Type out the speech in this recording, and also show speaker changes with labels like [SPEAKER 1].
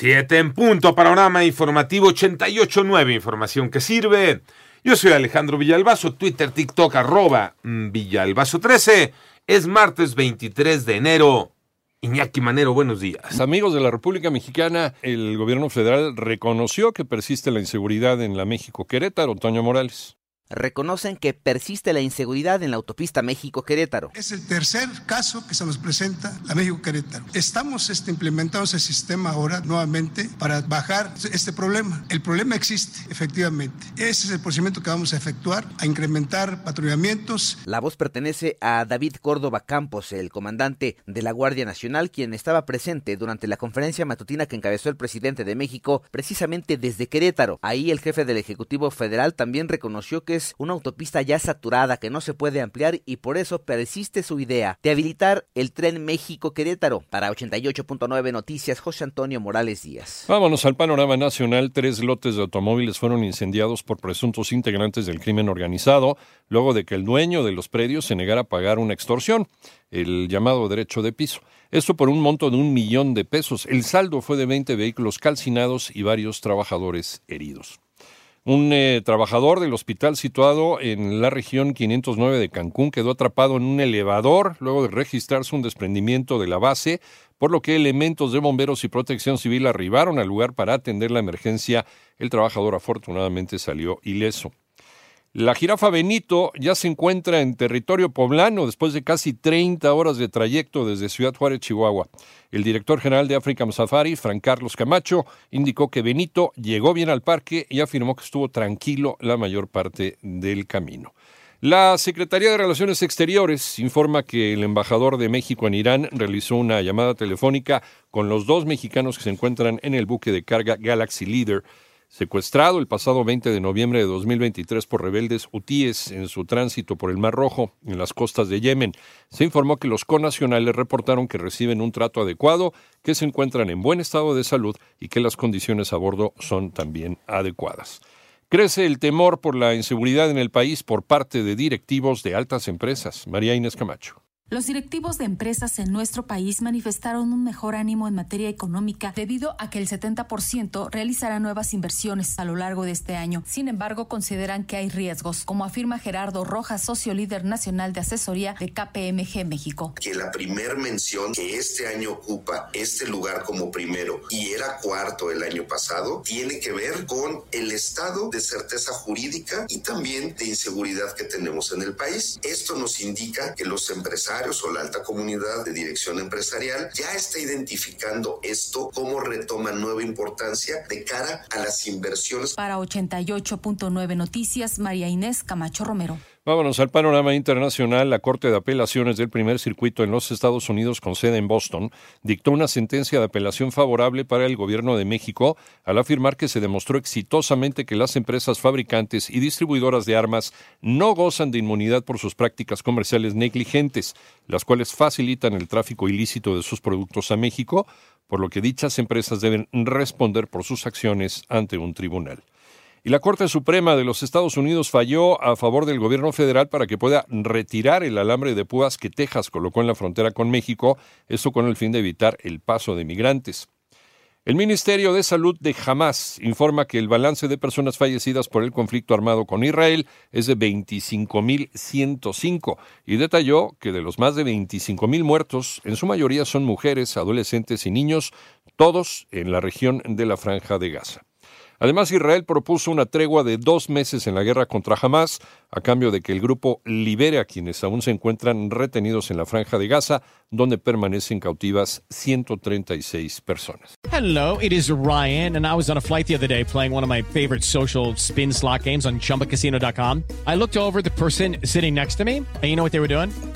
[SPEAKER 1] 7 en punto. Panorama informativo 88.9. Información que sirve. Yo soy Alejandro Villalbazo. Twitter, TikTok, arroba Villalbazo13. Es martes 23 de enero. Iñaki Manero, buenos días.
[SPEAKER 2] Amigos de la República Mexicana, el gobierno federal reconoció que persiste la inseguridad en la México Querétaro, Toño Morales
[SPEAKER 3] reconocen que persiste la inseguridad en la autopista México-Querétaro.
[SPEAKER 4] Es el tercer caso que se nos presenta la México-Querétaro. Estamos este, implementando ese sistema ahora nuevamente para bajar este problema. El problema existe, efectivamente. Ese es el procedimiento que vamos a efectuar, a incrementar patrullamientos.
[SPEAKER 3] La voz pertenece a David Córdoba Campos, el comandante de la Guardia Nacional, quien estaba presente durante la conferencia matutina que encabezó el presidente de México, precisamente desde Querétaro. Ahí el jefe del Ejecutivo Federal también reconoció que una autopista ya saturada que no se puede ampliar y por eso persiste su idea de habilitar el tren México-Querétaro. Para 88.9 Noticias, José Antonio Morales Díaz.
[SPEAKER 2] Vámonos al panorama nacional. Tres lotes de automóviles fueron incendiados por presuntos integrantes del crimen organizado, luego de que el dueño de los predios se negara a pagar una extorsión, el llamado derecho de piso. Esto por un monto de un millón de pesos. El saldo fue de 20 vehículos calcinados y varios trabajadores heridos. Un eh, trabajador del hospital situado en la región 509 de Cancún quedó atrapado en un elevador luego de registrarse un desprendimiento de la base, por lo que elementos de bomberos y protección civil arribaron al lugar para atender la emergencia. El trabajador afortunadamente salió ileso. La jirafa Benito ya se encuentra en territorio poblano después de casi 30 horas de trayecto desde Ciudad Juárez, Chihuahua. El director general de African Safari, Fran Carlos Camacho, indicó que Benito llegó bien al parque y afirmó que estuvo tranquilo la mayor parte del camino. La Secretaría de Relaciones Exteriores informa que el embajador de México en Irán realizó una llamada telefónica con los dos mexicanos que se encuentran en el buque de carga Galaxy Leader secuestrado el pasado 20 de noviembre de 2023 por rebeldes hutíes en su tránsito por el Mar Rojo en las costas de Yemen. Se informó que los conacionales reportaron que reciben un trato adecuado, que se encuentran en buen estado de salud y que las condiciones a bordo son también adecuadas. Crece el temor por la inseguridad en el país por parte de directivos de altas empresas. María Inés Camacho.
[SPEAKER 5] Los directivos de empresas en nuestro país manifestaron un mejor ánimo en materia económica debido a que el 70% realizará nuevas inversiones a lo largo de este año. Sin embargo, consideran que hay riesgos, como afirma Gerardo Rojas, socio líder nacional de asesoría de KPMG México.
[SPEAKER 6] Que la primer mención que este año ocupa este lugar como primero y era cuarto el año pasado, tiene que ver con el estado de certeza jurídica y también de inseguridad que tenemos en el país. Esto nos indica que los empresarios o la alta comunidad de dirección empresarial ya está identificando esto como retoma nueva importancia de cara a las inversiones.
[SPEAKER 5] Para 88.9 Noticias, María Inés Camacho Romero.
[SPEAKER 2] Vámonos al panorama internacional. La Corte de Apelaciones del Primer Circuito en los Estados Unidos, con sede en Boston, dictó una sentencia de apelación favorable para el gobierno de México al afirmar que se demostró exitosamente que las empresas fabricantes y distribuidoras de armas no gozan de inmunidad por sus prácticas comerciales negligentes, las cuales facilitan el tráfico ilícito de sus productos a México, por lo que dichas empresas deben responder por sus acciones ante un tribunal. Y la Corte Suprema de los Estados Unidos falló a favor del gobierno federal para que pueda retirar el alambre de púas que Texas colocó en la frontera con México, esto con el fin de evitar el paso de migrantes. El Ministerio de Salud de Hamas informa que el balance de personas fallecidas por el conflicto armado con Israel es de 25.105 y detalló que de los más de 25.000 muertos, en su mayoría son mujeres, adolescentes y niños, todos en la región de la Franja de Gaza. Además, Israel propuso una tregua de dos meses en la guerra contra Hamas, a cambio de que el grupo libere a quienes aún se encuentran retenidos en la franja de Gaza, donde permanecen cautivas 136 personas.
[SPEAKER 7] Hello, it is Ryan, and I was on a flight the other day playing one of my favorite social spin slot games on chumbacasino.com. I looked over the person sitting next to me, and you know what they were doing?